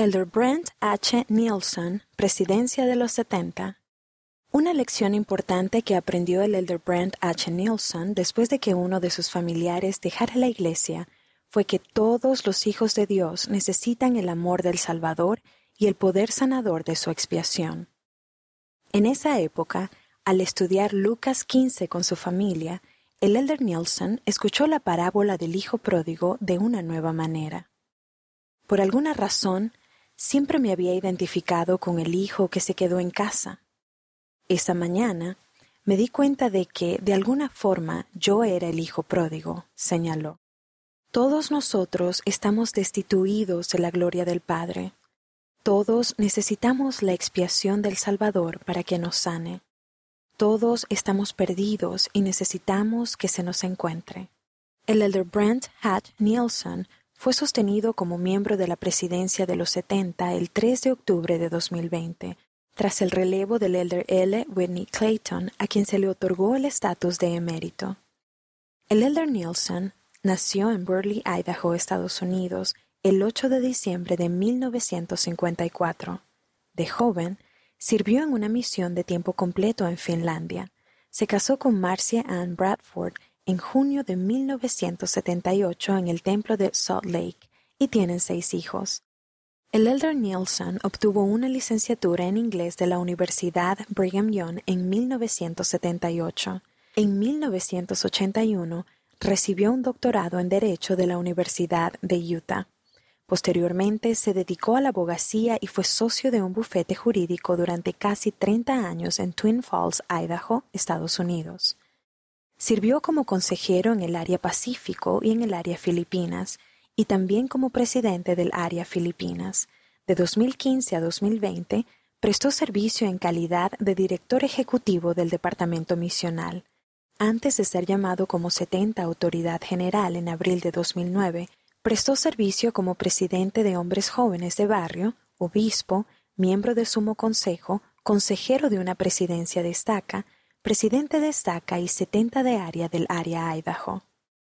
Elder Brent H. Nielsen, Presidencia de los 70. Una lección importante que aprendió el Elder Brent H. Nielsen después de que uno de sus familiares dejara la iglesia fue que todos los hijos de Dios necesitan el amor del Salvador y el poder sanador de su expiación. En esa época, al estudiar Lucas 15 con su familia, el Elder Nielsen escuchó la parábola del Hijo pródigo de una nueva manera. Por alguna razón, Siempre me había identificado con el hijo que se quedó en casa. Esa mañana me di cuenta de que, de alguna forma, yo era el hijo pródigo, señaló. Todos nosotros estamos destituidos de la gloria del Padre. Todos necesitamos la expiación del Salvador para que nos sane. Todos estamos perdidos y necesitamos que se nos encuentre. El elder Brent Hatch Nielsen fue sostenido como miembro de la presidencia de los 70 el 3 de octubre de 2020, tras el relevo del elder L. Whitney Clayton, a quien se le otorgó el estatus de emérito. El elder Nielsen nació en Burley, Idaho, Estados Unidos, el 8 de diciembre de 1954. De joven, sirvió en una misión de tiempo completo en Finlandia. Se casó con Marcia Ann Bradford en junio de 1978 en el templo de Salt Lake y tienen seis hijos. El elder Nielsen obtuvo una licenciatura en inglés de la Universidad Brigham Young en 1978. En 1981 recibió un doctorado en Derecho de la Universidad de Utah. Posteriormente se dedicó a la abogacía y fue socio de un bufete jurídico durante casi 30 años en Twin Falls, Idaho, Estados Unidos. Sirvió como consejero en el área Pacífico y en el área Filipinas, y también como presidente del área Filipinas. De 2015 a 2020, prestó servicio en calidad de director ejecutivo del Departamento Misional. Antes de ser llamado como 70 Autoridad General en abril de 2009, prestó servicio como presidente de Hombres Jóvenes de Barrio, obispo, miembro de Sumo Consejo, consejero de una presidencia de presidente de estaca y 70 de área del área Idaho.